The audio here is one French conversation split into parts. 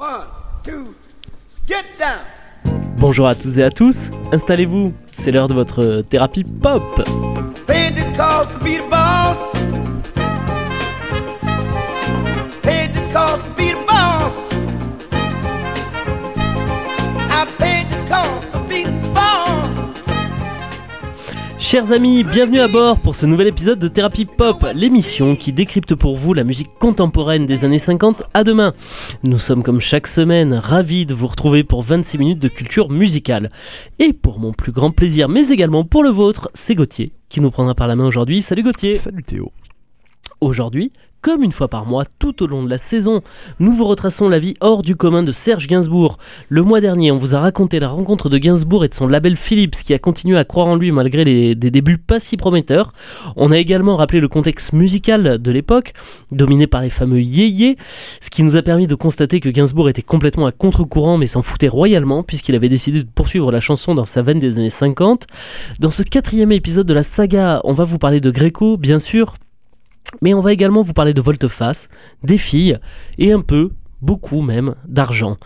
One, two, get down. Bonjour à tous et à tous, installez-vous, c'est l'heure de votre thérapie pop. Chers amis, bienvenue à bord pour ce nouvel épisode de Thérapie Pop, l'émission qui décrypte pour vous la musique contemporaine des années 50 à demain. Nous sommes comme chaque semaine ravis de vous retrouver pour 26 minutes de culture musicale. Et pour mon plus grand plaisir, mais également pour le vôtre, c'est Gauthier qui nous prendra par la main aujourd'hui. Salut Gauthier Salut Théo. Aujourd'hui, comme une fois par mois, tout au long de la saison, nous vous retraçons la vie hors du commun de Serge Gainsbourg. Le mois dernier, on vous a raconté la rencontre de Gainsbourg et de son label Philips qui a continué à croire en lui malgré des débuts pas si prometteurs. On a également rappelé le contexte musical de l'époque, dominé par les fameux yéyés, ce qui nous a permis de constater que Gainsbourg était complètement à contre-courant mais s'en foutait royalement puisqu'il avait décidé de poursuivre la chanson dans sa veine des années 50. Dans ce quatrième épisode de la saga, on va vous parler de Gréco, bien sûr, mais on va également vous parler de volte-face, des filles et un peu, beaucoup même, d'argent.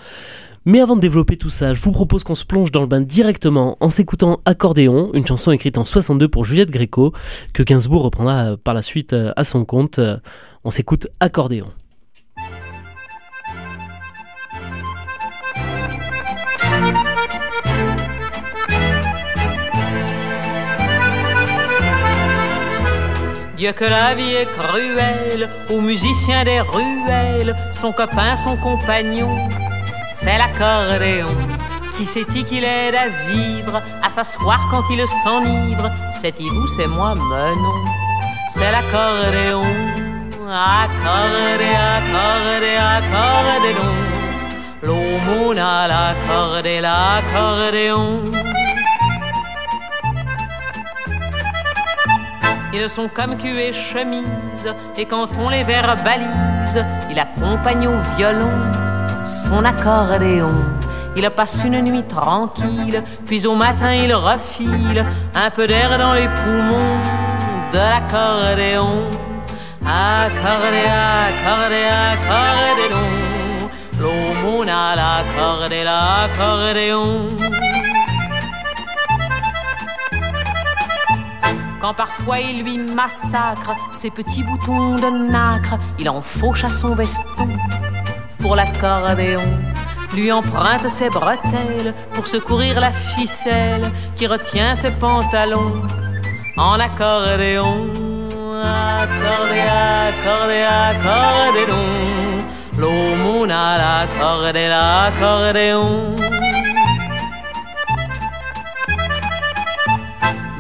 Mais avant de développer tout ça, je vous propose qu'on se plonge dans le bain directement en s'écoutant Accordéon, une chanson écrite en 62 pour Juliette Gréco, que Gainsbourg reprendra euh, par la suite euh, à son compte. Euh, On s'écoute Accordéon. Dieu que la vie est cruelle, aux musiciens des ruelles, son copain, son compagnon, c'est l'accordéon. Qui c'est-il qui l'aide à vivre, à s'asseoir quand il s'enivre C'est-il vous, c'est moi, mais non, c'est l'accordéon. Accordé, accordé, accordéon. L'aumône à l'accordé, l'accordéon. Ils sont comme cul et chemise, et quand on les verbalise, il accompagne au violon son accordéon. Il passe une nuit tranquille, puis au matin il refile un peu d'air dans les poumons de l'accordéon. Accordé, accordé, accordéon, l'aumône à l'accordé, l'accordéon. Quand parfois il lui massacre ses petits boutons de nacre, il en fauche à son veston pour l'accordéon. Lui emprunte ses bretelles pour secourir la ficelle qui retient ses pantalons en accordéon. Accordé, accordé, accordéon. L'aumône à l'accordé, l'accordéon.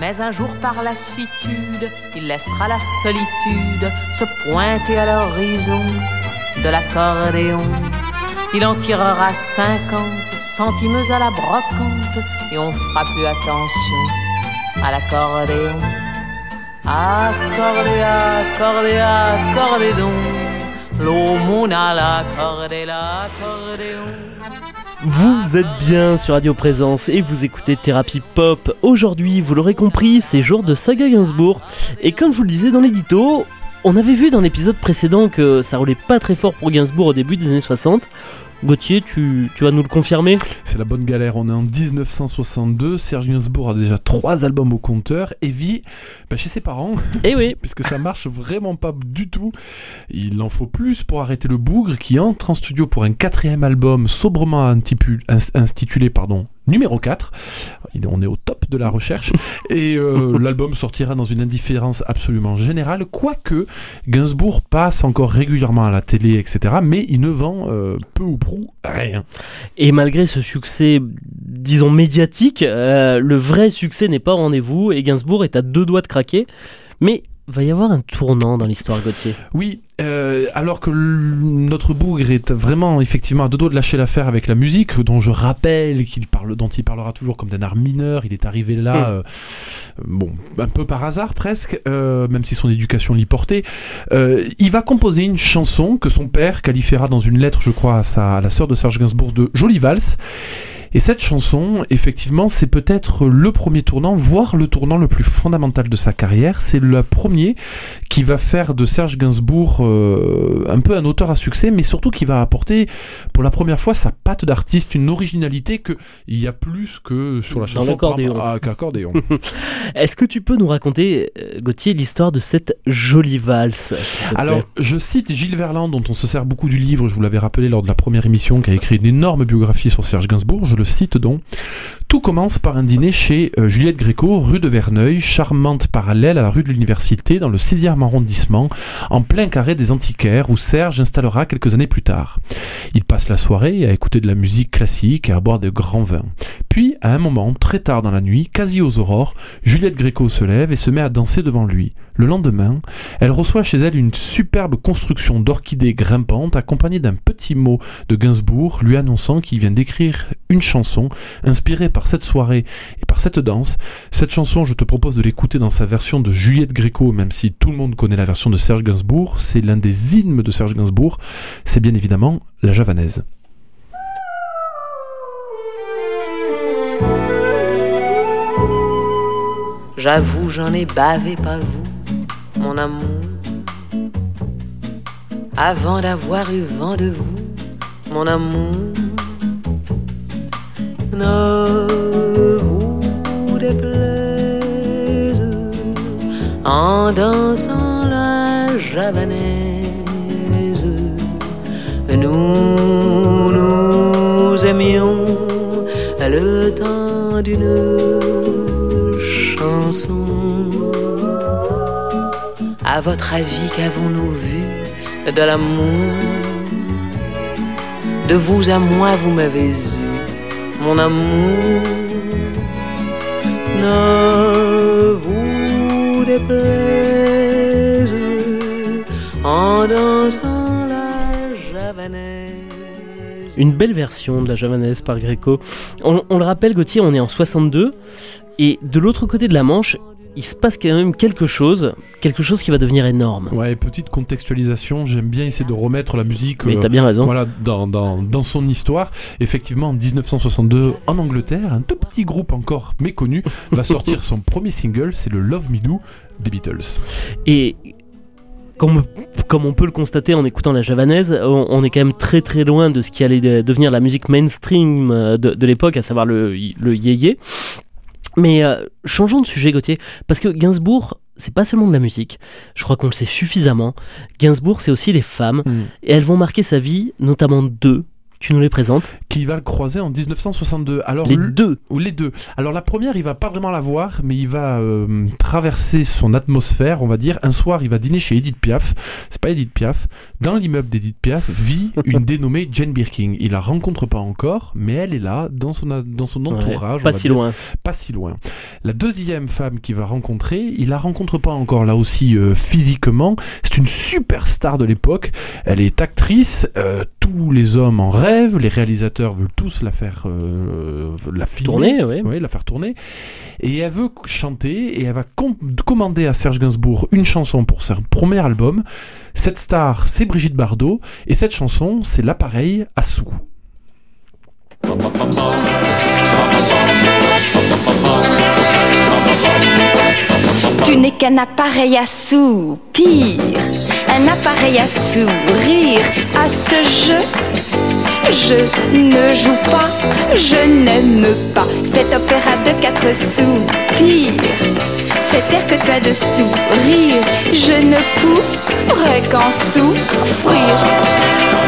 Mais un jour par lassitude, il laissera la solitude se pointer à l'horizon de l'accordéon. Il en tirera cinquante centimes à la brocante et on fera plus attention à l'accordéon. Accordé, accordé, accordé donc, l'aumône à l'accordé, l'accordéon. Vous êtes bien sur Radio Présence et vous écoutez Thérapie Pop. Aujourd'hui, vous l'aurez compris, c'est jour de saga Gainsbourg. Et comme je vous le disais dans l'édito, on avait vu dans l'épisode précédent que ça roulait pas très fort pour Gainsbourg au début des années 60. Gauthier, tu, tu vas nous le confirmer C'est la bonne galère. On est en 1962. Serge Gainsbourg a déjà trois albums au compteur et vit bah, chez ses parents, Eh oui, puisque ça marche vraiment pas du tout. Il en faut plus pour arrêter le bougre qui entre en studio pour un quatrième album sobrement intitulé pardon, numéro 4. Il- On est au top de la recherche. Et euh, l'album sortira dans une indifférence absolument générale, quoique Gainsbourg passe encore régulièrement à la télé, etc. Mais il ne vend euh, peu ou prou rien. Et malgré ce succès, disons médiatique, euh, le vrai succès n'est pas au rendez-vous et Gainsbourg est à deux doigts de craquer. Mais va y avoir un tournant dans l'histoire, Gauthier. Oui, euh, alors que notre bougre est vraiment effectivement à deux doigts de lâcher l'affaire avec la musique, dont je rappelle qu'il parle, dont il parlera toujours comme d'un art mineur. Il est arrivé là, Mm. euh, bon, un peu par hasard presque, euh, même si son éducation l'y portait. Euh, il va composer une chanson que son père qualifiera dans une lettre, je crois, à, sa, à la sœur de Serge Gainsbourg de jolie valse. Et cette chanson, effectivement, c'est peut-être le premier tournant, voire le tournant le plus fondamental de sa carrière. C'est le premier qui va faire de Serge Gainsbourg euh, un peu un auteur à succès, mais surtout qui va apporter pour la première fois sa patte d'artiste, une originalité que il y a plus que sur la chanson. qu'accordéon. Est-ce que tu peux nous raconter, euh, Gauthier, l'histoire de cette jolie valse Alors, je cite Gilles Verland, dont on se sert beaucoup du livre, je vous l'avais rappelé lors de la première émission, qui a écrit une énorme biographie sur Serge Gainsbourg. Je le cite donc. Tout commence par un dîner chez euh, Juliette Gréco, rue de Verneuil, charmante parallèle à la rue de l'Université, dans le 6e arrondissement, en plein carré des antiquaires, où Serge installera quelques années plus tard. Il passe la soirée à écouter de la musique classique et à boire de grands vins. Puis, à un moment, très tard dans la nuit, quasi aux aurores, Juliette Gréco se lève et se met à danser devant lui. Le lendemain, elle reçoit chez elle une superbe construction d'orchidées grimpantes accompagnée d'un petit mot de Gainsbourg lui annonçant qu'il vient d'écrire une chanson inspirée par cette soirée et par cette danse. Cette chanson, je te propose de l'écouter dans sa version de Juliette Gréco, même si tout le monde connaît la version de Serge Gainsbourg. C'est l'un des hymnes de Serge Gainsbourg. C'est bien évidemment la javanaise. J'avoue, j'en ai bavé, pas vous, mon amour. Avant d'avoir eu vent de vous, mon amour. Ne vous déplaise en dansant la javanaise. Nous nous aimions le temps d'une chanson. À votre avis, qu'avons-nous vu de l'amour De vous à moi, vous m'avez eu, mon amour. Ne vous déplaise en dansant la javanaise. Une belle version de la javanaise par Gréco. On, on le rappelle, Gauthier, on est en 62, et de l'autre côté de la Manche, il se passe quand même quelque chose, quelque chose qui va devenir énorme. Ouais, petite contextualisation, j'aime bien essayer de remettre la musique Mais euh, bien raison. voilà, dans, dans, dans son histoire. Effectivement, en 1962, en Angleterre, un tout petit groupe encore méconnu va sortir son premier single, c'est le Love Me Do des Beatles. Et comme, comme on peut le constater en écoutant la javanaise, on, on est quand même très très loin de ce qui allait de- devenir la musique mainstream euh, de, de l'époque, à savoir le, le yéyé. Mais euh, changeons de sujet, Gauthier, parce que Gainsbourg, c'est pas seulement de la musique, je crois qu'on le sait suffisamment. Gainsbourg, c'est aussi les femmes, et elles vont marquer sa vie, notamment deux. Tu nous les présentes Qui va le croiser en 1962. Alors, Les le- deux Ou les deux. Alors la première, il va pas vraiment la voir, mais il va euh, traverser son atmosphère, on va dire. Un soir, il va dîner chez Edith Piaf. C'est pas Edith Piaf. Dans l'immeuble d'Edith Piaf vit une dénommée Jane Birkin. Il la rencontre pas encore, mais elle est là, dans son, dans son entourage. Pas si dire. loin. Pas si loin. La deuxième femme qu'il va rencontrer, il la rencontre pas encore là aussi euh, physiquement. C'est une superstar de l'époque. Elle est actrice. euh, tous les hommes en rêvent. Les réalisateurs veulent tous la faire euh, la filmer. Tourner, la faire tourner. Et elle veut chanter et elle va com- commander à Serge Gainsbourg une chanson pour son premier album. Cette star, c'est Brigitte Bardot. Et cette chanson, c'est l'appareil à sous. Tu n'es qu'un appareil à soupir, un appareil à sourire. À ce jeu, je ne joue pas, je n'aime pas cet opéra de quatre soupirs. Cet air que tu as de sourire, je ne pourrais qu'en souffrir.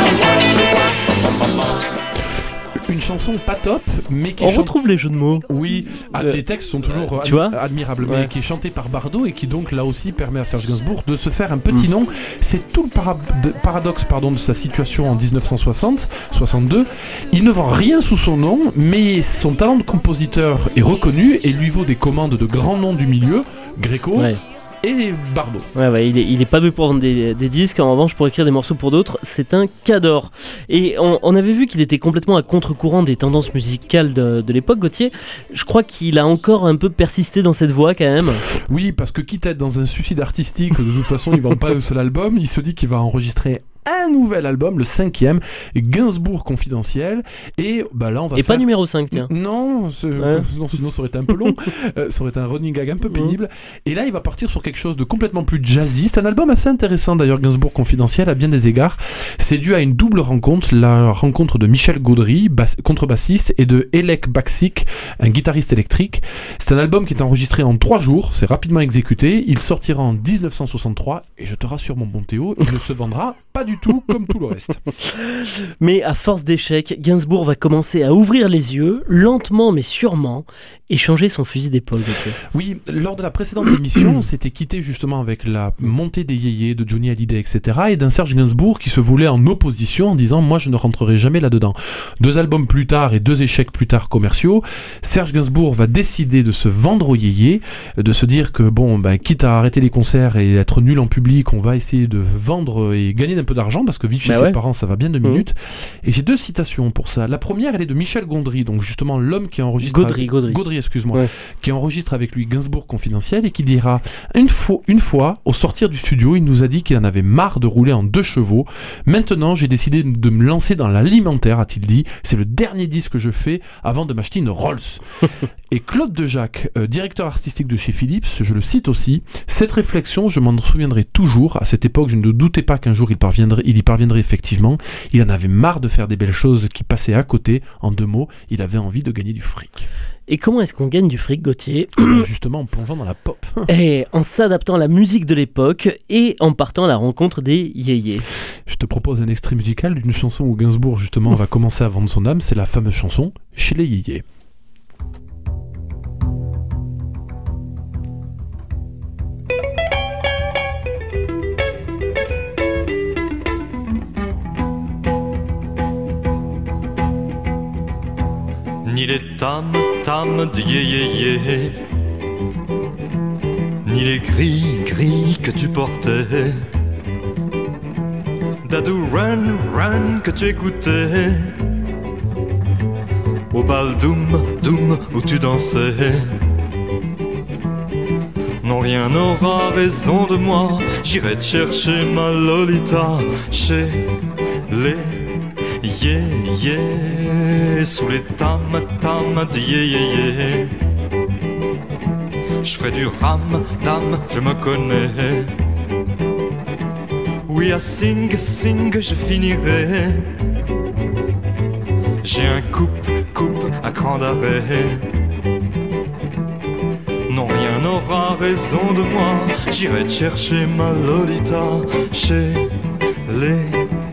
Chanson pas top, mais qui On chante- retrouve les jeux de mots. Oui, ah, Euh, les textes sont toujours tu ad- vois admirables, mais qui est chanté par Bardot et qui donc là aussi permet à Serge Gainsbourg de se faire un petit Mm. nom. C'est tout le para- de- paradoxe pardon, de sa situation en 1960, 62. Il ne vend rien sous son nom, mais son talent de compositeur est reconnu et lui vaut des commandes de grands noms du milieu, Gréco Ouais. Et Bardot. Ouais, ouais, il est, il est pas doué pour vendre des, des disques, en revanche pour écrire des morceaux pour d'autres, c'est un cador. Et on, on avait vu qu'il était complètement à contre-courant des tendances musicales de, de l'époque, Gauthier. Je crois qu'il a encore un peu persisté dans cette voie quand même. Oui, parce que quitte à être dans un suicide artistique, de toute façon, il vend pas un seul album, il se dit qu'il va enregistrer un nouvel album, le cinquième, Gainsbourg confidentiel. Et bah là, on va Et faire... pas numéro 5, tiens. Non, Ouais. non, sinon ça aurait été un peu long. Euh, ça aurait été un running gag un peu pénible. Et là, il va partir sur quelque chose de complètement plus jazzy. C'est un album assez intéressant d'ailleurs, Gainsbourg confidentiel à bien des égards. C'est dû à une double rencontre, la rencontre de Michel Gaudry, contrebassiste, et de Elek Baksik, un guitariste électrique. C'est un album qui est enregistré en trois jours, c'est rapidement exécuté. Il sortira en 1963 et je te rassure mon bon Théo, il ne se vendra pas du tout comme tout le reste. Mais à force d'échecs, Gainsbourg va commencer à ouvrir les yeux, lentement mais sûrement, et changer son fusil d'épaule. Oui, lors de la précédente émission, on s'était quitté justement avec la montée des yéyés de Johnny Hallyday, etc. et d'un Serge Gainsbourg qui se voulait en opposition en disant Moi je ne rentrerai jamais là-dedans. Deux albums plus tard et deux échecs plus tard commerciaux, Serge Gainsbourg va décider de se vendre aux yéyés, de se dire que bon, bah, quitte à arrêter les concerts et être nul en public, on va essayer de vendre et gagner un peu d'argent parce que vivre chez Bah ses ouais. parents ça va bien deux Mhm. minutes. Et j'ai deux citations pour ça. La première, elle est de Michel Gondry, donc justement l'homme qui enregistre. Gaudry, Gaudry. excuse-moi Ouais. qui enregistre avec lui Gainsbourg confidentiel et qui dira une fois, une fois, au sortir du studio, il nous a dit qu'il en avait marre de rouler en deux chevaux. Maintenant, j'ai décidé de me lancer dans l'alimentaire, a-t-il dit. C'est le dernier disque que je fais avant de m'acheter une Rolls. et Claude Dejac, euh, directeur artistique de chez Philips, je le cite aussi, cette réflexion, je m'en souviendrai toujours. À cette époque, je ne doutais pas qu'un jour il, parviendrait, il y parviendrait effectivement. Il en avait marre de faire des belles choses qui passaient à côté. En deux mots, il avait envie de gagner du fric. Et comment est-ce qu'on gagne du fric, Gauthier Justement en plongeant dans la pop. Et en s'adaptant à la musique de l'époque et en partant à la rencontre des yéyés. Je te propose un extrait musical d'une chanson où Gainsbourg justement va commencer à vendre son âme, c'est la fameuse chanson Chez les Yéyés. Ni les tam tam de yé yé yé Ni les gris gris que tu portais. Dadou run run que tu écoutais. Au bal doum doum où tu dansais. Non rien n'aura raison de moi. J'irai te chercher ma Lolita Chez les Yeah, yeah, sous les tam tam de yeah, yeah, yeah. Je ferai du ram dam, je me connais. Oui, à sing sing, je finirai. J'ai un coupe coupe à cran d'arrêt. Non, rien n'aura raison de moi. J'irai chercher ma Lolita chez les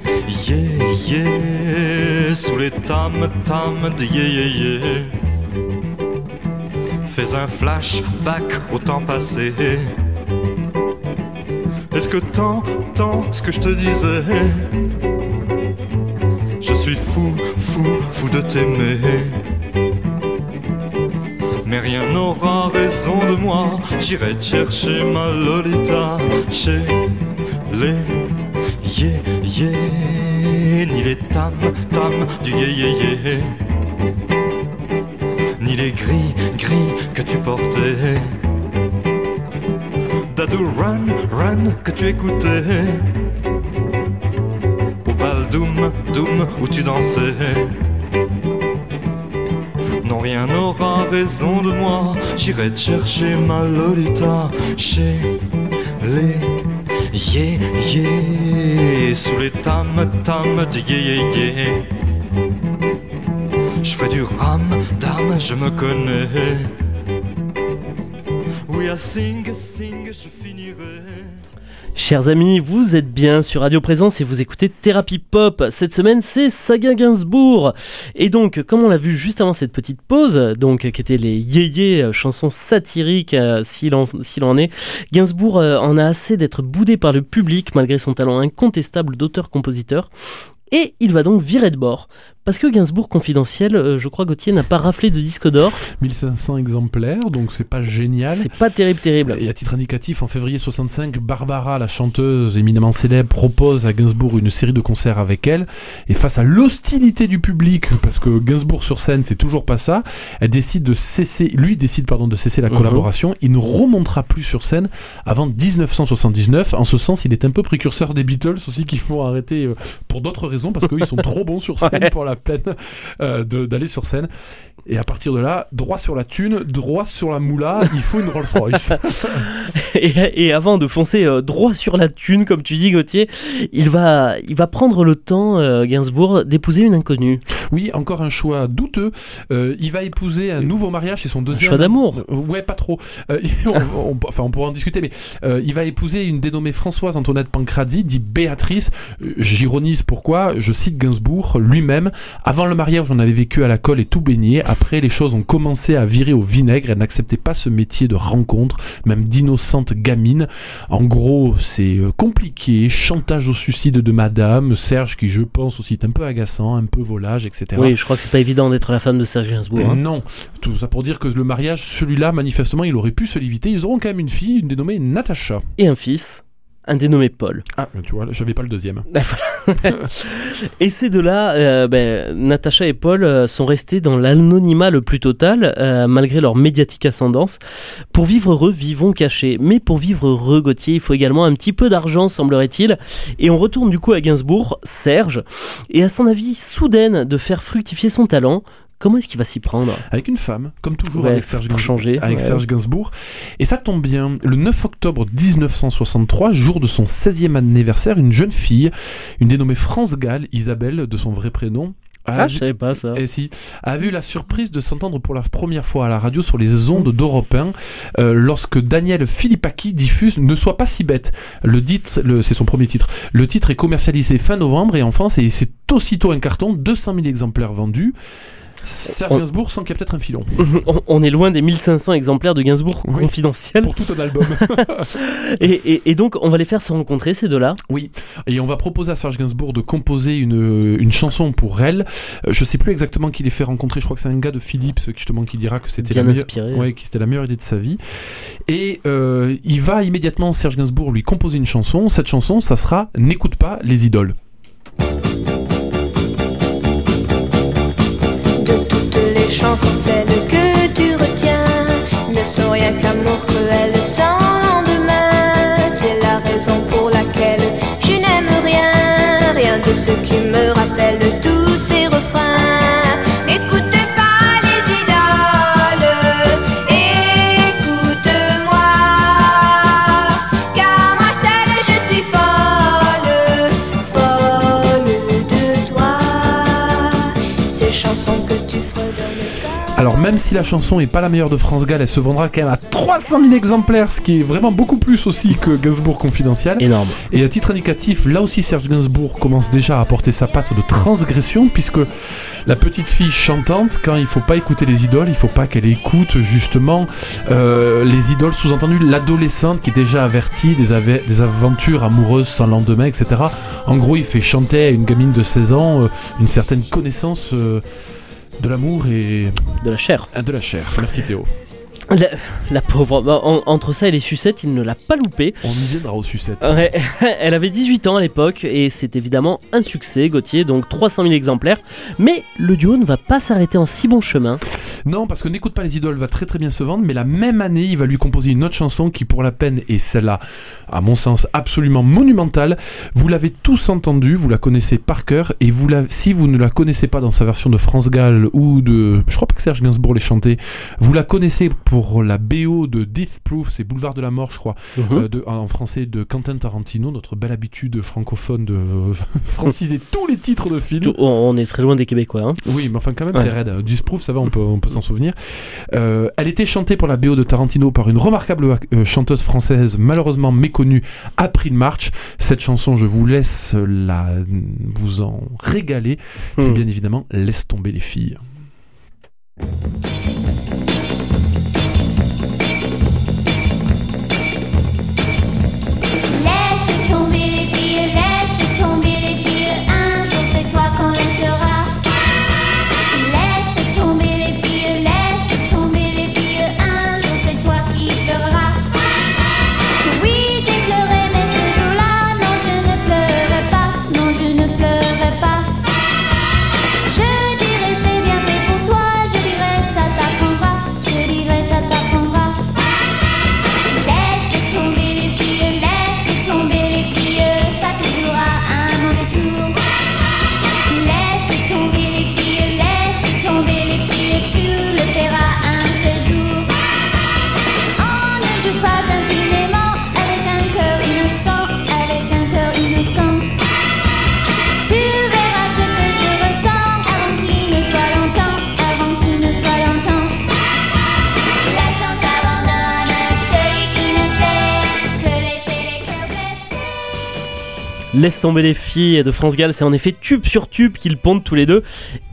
sous les tam tam de yeah yeah. Fais un flashback au temps passé. Est-ce que t'entends ce que je te disais? Je suis fou, fou, fou de t'aimer. Mais rien n'aura raison de moi. J'irai te chercher ma Lolita chez les yeah, ni les tam tam du yeah yeah, ni les gris gris que tu portais. Dadou run run que tu écoutais. Au bal doum doum où tu dansais. Non, rien n'aura raison de moi. J'irai te chercher ma Lolita chez les yeah yeah sous les tam tam de yeah yeah yeah. Je fais du ram dam, je me connais. Oui, à sing sing. Chers amis, vous êtes bien sur Radio Présence et vous écoutez Thérapie Pop. Cette semaine, c'est Saga Gainsbourg. Et donc, comme on l'a vu juste avant cette petite pause, donc qui était les yéyés, euh, chansons satiriques euh, s'il en, s'il en est, Gainsbourg euh, en a assez d'être boudé par le public malgré son talent incontestable d'auteur-compositeur. Et il va donc virer de bord Parce que Gainsbourg confidentiel, euh, je crois Gauthier n'a pas raflé de disque d'or. 1500 exemplaires, donc c'est pas génial. C'est pas terrible, terrible. Et à titre indicatif, en février 65, Barbara, la chanteuse éminemment célèbre, propose à Gainsbourg une série de concerts avec elle. Et face à l'hostilité du public, parce que Gainsbourg sur scène, c'est toujours pas ça, elle décide de cesser, lui décide pardon de cesser la Mhm. collaboration. Il ne remontera plus sur scène avant 1979. En ce sens, il est un peu précurseur des Beatles aussi, qui vont arrêter euh, pour d'autres raisons, parce qu'ils sont trop bons sur scène Ouais. pour la peine euh, d'aller sur scène. Et à partir de là, droit sur la thune, droit sur la moula, il faut une Rolls Royce. Et, et avant de foncer euh, droit sur la thune, comme tu dis Gauthier, il va, il va prendre le temps, euh, Gainsbourg, d'épouser une inconnue. Oui, encore un choix douteux. Euh, il va épouser un nouveau mariage, c'est son deuxième. choix d'amour. Ouais, pas trop. On- on- enfin, on pourra en discuter, mais il va épouser une dénommée Françoise Antoinette Pancrazzi, dit Béatrice. J'ironise pourquoi. Je cite Gainsbourg lui-même. Avant le mariage, on avait vécu à la colle et tout baigné. Après, les choses ont commencé à virer au vinaigre. Elle n'acceptait pas ce métier de rencontre, même d'innocente gamine. En gros, c'est euh, compliqué. Chantage au suicide de madame. Serge, qui je pense aussi est un peu agaçant, un peu volage, etc. Oui, je crois que c'est pas évident d'être la femme de Serge Gainsbourg. hein. Non, tout ça pour dire que le mariage, celui-là, manifestement, il aurait pu se l'éviter. Ils auront quand même une fille, une dénommée Natacha. Et un fils, un dénommé Paul. Ah, tu vois, j'avais pas le deuxième. Voilà. et ces deux-là, euh, ben, Natacha et Paul euh, sont restés dans l'anonymat le plus total, euh, malgré leur médiatique ascendance. Pour vivre heureux, vivons cachés. Mais pour vivre heureux, Gauthier, il faut également un petit peu d'argent, semblerait-il. Et on retourne du coup à Gainsbourg, Serge, et à son avis soudaine de faire fructifier son talent. Comment est-ce qu'il va s'y prendre Avec une femme, comme toujours Ouais, avec Serge pour Gainsbourg. changer, Avec ouais. Serge Gainsbourg. Et ça tombe bien. Le 9 octobre 1963, jour de son 16e anniversaire, une jeune fille, une dénommée France Gall, Isabelle, de son vrai prénom, a Ah, je savais pas ça. Et si, a eu la surprise de s'entendre pour la première fois à la radio sur les ondes d'Europe 1 euh, lorsque Daniel Philippaki diffuse Ne sois pas si bête. Le titre, c'est son premier titre. Le titre est commercialisé fin novembre et en France, c'est aussitôt un carton, 200 000 exemplaires vendus. Serge On- Gainsbourg sent qu'il y a peut-être un filon On, est loin des 1500 exemplaires de Gainsbourg Oui. confidentiel. pour tout un album. Et, et- et donc, on va les faire se rencontrer, ces deux-là. Oui, et on va proposer à Serge Gainsbourg de composer une, une chanson pour elle. Euh, je sais plus exactement qui les fait rencontrer, je crois que c'est un gars de Philips justement qui dira que c'était la Bien meilleure, inspiré. ouais, que c'était la meilleure idée de sa vie. Et euh, il va immédiatement, Serge Gainsbourg, lui composer une chanson. Cette chanson, ça sera N'écoute pas les idoles. Chansons, celles que tu retiens ne sont rien qu'amour cruel sans lendemain. C'est la raison pour laquelle je n'aime rien, rien de ce qui me Alors même si la chanson est pas la meilleure de France Gall, elle se vendra quand même à 300 000 exemplaires, ce qui est vraiment beaucoup plus aussi que Gainsbourg confidentiel. Énorme. Et à titre indicatif, là aussi Serge Gainsbourg commence déjà à apporter sa patte de transgression, puisque la petite fille chantante, quand il faut pas écouter les idoles, il faut pas qu'elle écoute justement euh, les idoles, sous-entendu l'adolescente qui est déjà avertie des, ave- des aventures amoureuses sans lendemain, etc. En gros, il fait chanter à une gamine de 16 ans euh, une certaine connaissance euh, de l'amour et De la chair. euh, de la chair. Merci Théo. La, la pauvre. Bah, en- entre ça et les sucettes, il ne l'a pas loupé. On y viendra aux sucettes. Ouais, elle avait 18 ans à l'époque et c'est évidemment un succès, Gauthier, donc 300 000 exemplaires. Mais le duo ne va pas s'arrêter en si bon chemin. Non, parce que N'écoute pas les idoles va très très bien se vendre, mais la même année, il va lui composer une autre chanson qui, pour la peine, est celle-là, à mon sens, absolument monumentale. Vous l'avez tous entendue, vous la connaissez par cœur, et vous la, si vous ne la connaissez pas dans sa version de France Gall ou de. Je crois pas que Serge Gainsbourg l'ait chantée, vous la connaissez pour la BO de Death Proof, c'est Boulevard de la Mort, je crois, euh, de- en français de Quentin Tarantino, notre belle habitude francophone de franciser tous les titres de films. On est très loin des Québécois. hein. Oui, mais enfin quand même Ouais. c'est raide. Disproof, ça va, on peut, on peut s'en souvenir. Euh, elle était chantée pour la BO de Tarantino par une remarquable euh, chanteuse française, malheureusement méconnue, April March. Cette chanson, je vous laisse la, vous en régaler. C'est Hmm. bien évidemment Laisse tomber les filles. Laisse tomber les filles de France Gall, c'est en effet tube sur tube qu'ils pondent tous les deux.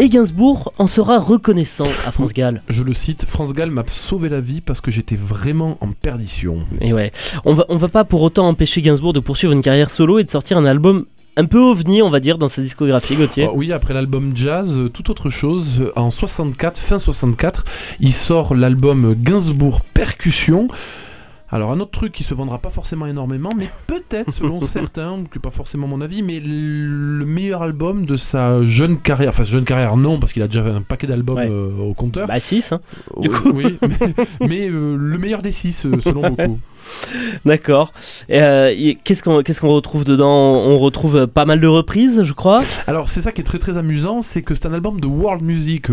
Et Gainsbourg en sera reconnaissant à France Gall. Je le cite, France Gall m'a sauvé la vie parce que j'étais vraiment en perdition. Et ouais, on va, on va pas pour autant empêcher Gainsbourg de poursuivre une carrière solo et de sortir un album un peu ovni, on va dire, dans sa discographie, Gauthier. Oh, oui, après l'album Jazz, euh, tout autre chose. Euh, En 64, fin 64, il sort l'album Gainsbourg Percussion. Alors un autre truc qui se vendra pas forcément énormément, mais peut-être selon certains, n'est pas forcément mon avis, mais le meilleur album de sa jeune carrière, enfin jeune carrière non, parce qu'il a déjà un paquet d'albums Ouais. euh, au compteur. Bah 6, hein. du oui, coup. oui, mais, mais, euh, le meilleur des six euh, selon beaucoup. D'accord. Et, euh, qu'est-ce qu'on qu'est-ce qu'on retrouve dedans? On retrouve pas mal de reprises, je crois. Alors c'est ça qui est très très amusant, c'est que c'est un album de world music.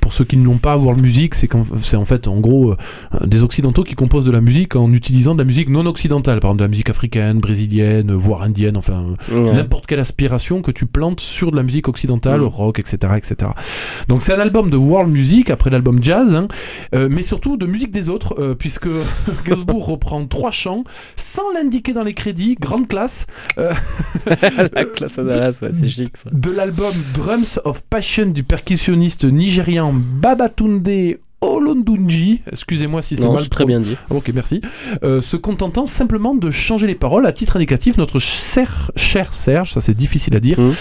pour ceux qui ne l'ont pas, world music, c'est c'est en fait en gros des occidentaux qui composent de la musique en utilisant de la musique non occidentale, par exemple de la musique africaine, brésilienne, voire indienne, enfin n'importe quelle aspiration que tu plantes sur de la musique occidentale, Mm. rock, etc., etc. Donc c'est un album de world music après l'album jazz, hein, euh, mais surtout de musique des autres, euh, puisque Gainsbourg reprend trois chants sans l'indiquer dans les crédits, grande classe. Euh, La classe ouais, c'est chic ça. de l'album Drums of Passion du percussionniste nigérian Babatunde Olondunji, excusez-moi si c'est mal très bien dit. Ok, merci. Euh, se contentant simplement de changer les paroles à titre indicatif, notre cher, cher Serge, ça c'est difficile à dire, Mhm.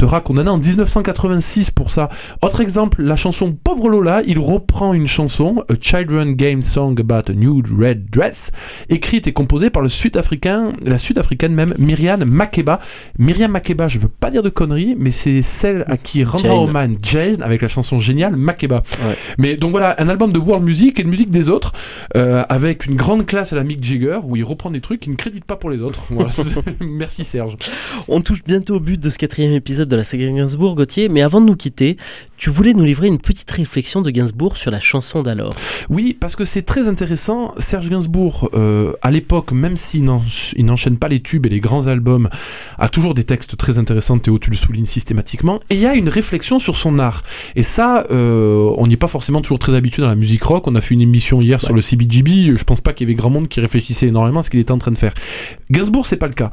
Sera condamné en 1986 pour ça. Autre exemple, la chanson Pauvre Lola, il reprend une chanson, A Children Game Song About a New Red Dress, écrite et composée par le sud-africain, la sud-africaine même, Myriam Makeba. Myriam Makeba, je veux pas dire de conneries, mais c'est celle à qui rendra hommage Jane avec la chanson géniale Makeba. Ouais. Mais donc voilà, un album de world music et de musique des autres, euh, avec une grande classe à la Mick Jagger, où il reprend des trucs qu'il ne crédite pas pour les autres. Voilà. Merci Serge. On touche bientôt au but de ce quatrième épisode de la saga Gainsbourg, Gauthier, mais avant de nous quitter, tu voulais nous livrer une petite réflexion de Gainsbourg sur la chanson d'alors. Oui, parce que c'est très intéressant. Serge Gainsbourg, euh, à l'époque, même s'il n'en- il n'enchaîne pas les tubes et les grands albums, a toujours des textes très intéressants. Théo, tu le soulignes systématiquement. Et il y a une réflexion sur son art. Et ça, euh, on n'y est pas forcément toujours très habitué dans la musique rock. On a fait une émission hier sur le CBGB. Je pense pas qu'il y avait grand monde qui réfléchissait énormément à ce qu'il était en train de faire. Gainsbourg, c'est pas le cas.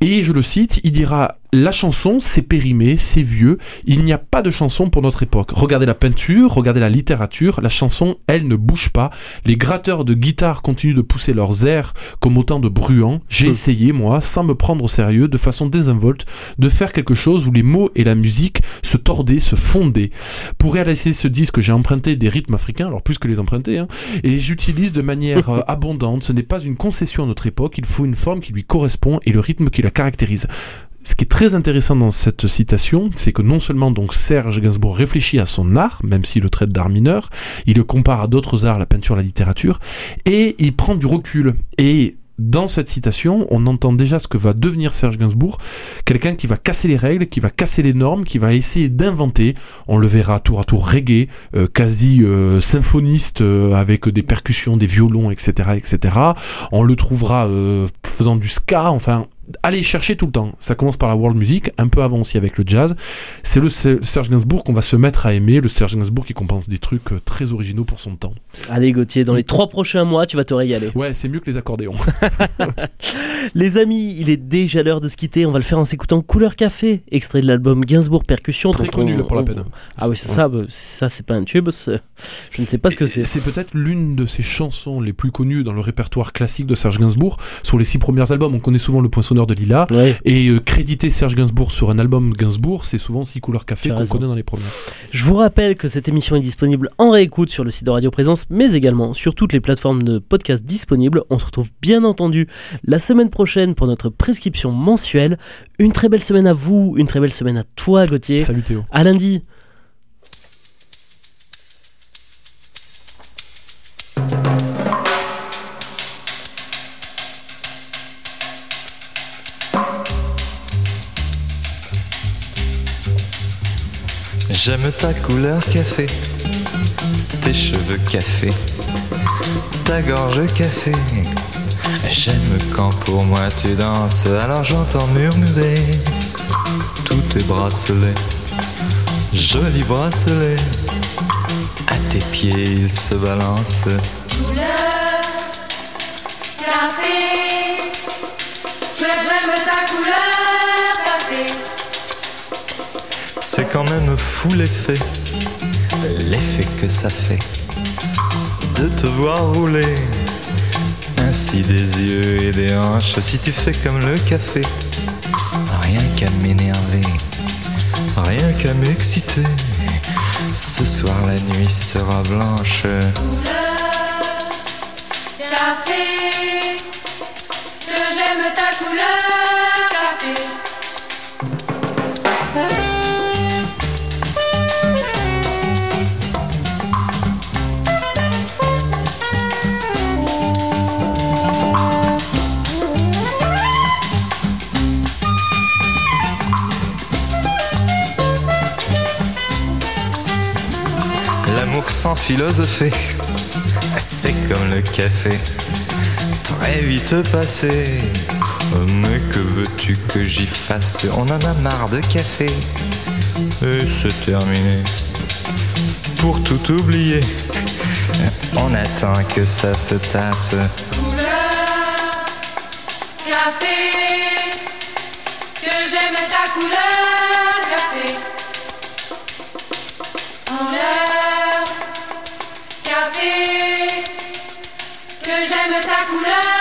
Et je le cite, il dira la chanson, c'est périmé, c'est vieux. Il n'y a pas de chanson pour notre époque. Regardez la peinture, regardez la littérature. La chanson, elle ne bouge pas. Les gratteurs de guitare continuent de pousser leurs airs comme autant de bruants. J'ai Hmm. essayé, moi, sans me prendre au sérieux, de façon désinvolte, de faire quelque chose où les mots et la musique se tordaient, se fondaient. Pour réaliser ce disque, j'ai emprunté des rythmes africains, alors plus que les emprunter, hein, et j'utilise de manière euh, abondante. Ce n'est pas une concession à notre époque, il faut une forme qui lui correspond et le rythme qui la caractérise. Ce qui est très intéressant dans cette citation, c'est que non seulement donc Serge Gainsbourg réfléchit à son art, même s'il le traite d'art mineur, il le compare à d'autres arts, la peinture, la littérature, et il prend du recul. Et dans cette citation, on entend déjà ce que va devenir Serge Gainsbourg, quelqu'un qui va casser les règles, qui va casser les normes, qui va essayer d'inventer. On le verra tour à tour reggae, euh, quasi euh, symphoniste, euh, avec des percussions, des violons, etc., etc. On le trouvera faisant du ska, enfin. Allez chercher tout le temps. Ça commence par la world music, un peu avant aussi avec le jazz. C'est le Se- Serge Gainsbourg qu'on va se mettre à aimer, le Serge Gainsbourg qui compense des trucs euh, très originaux pour son temps. Allez Gauthier, dans les trois prochains mois, tu vas te régaler. Ouais, c'est mieux que les accordéons. Les amis, il est déjà l'heure de se quitter. On va le faire en s'écoutant Couleur Café, extrait de l'album Gainsbourg Percussion. Très connu on- là, pour la peine. Ah oui, c'est ça. bah, Ça, c'est pas un tube. Je ne sais pas ce que c'est. C'est peut-être l'une de ses chansons les plus connues dans le répertoire classique de Serge Gainsbourg. Sur les six premiers albums, on connaît souvent le poinçonneur de Lila. Ouais. Et euh, créditer Serge Gainsbourg sur un album Gainsbourg, c'est souvent six couleurs café qu'on connaît dans les premiers. Je vous rappelle que cette émission est disponible en réécoute sur le site de Radio Présence, mais également sur toutes les plateformes de podcast disponibles. On se retrouve bien entendu la semaine prochaine pour notre prescription mensuelle. Une très belle semaine à vous, une très belle semaine à toi Gauthier. Salut Théo. À lundi. J'aime ta couleur café, tes cheveux café, ta gorge café. J'aime quand pour moi tu danses, alors j'entends murmurer tous tes bracelets, jolis bracelets. À tes pieds ils se balancent. café, j'aime ta couleur quand même fou l'effet, l'effet que ça fait de te voir rouler. Ainsi des yeux et des hanches, si tu fais comme le café, rien qu'à m'énerver, rien qu'à m'exciter. Ce soir la nuit sera blanche. Café, que j'aime ta couleur, sans philosopher, c'est comme le café, très vite passé. Mais que veux-tu que j'y fasse? On en a marre de café. Et c'est terminé. Pour tout oublier, on attend que ça se tasse. Couleur, café, que j'aime ta couleur, café. Que j'aime ta couleur,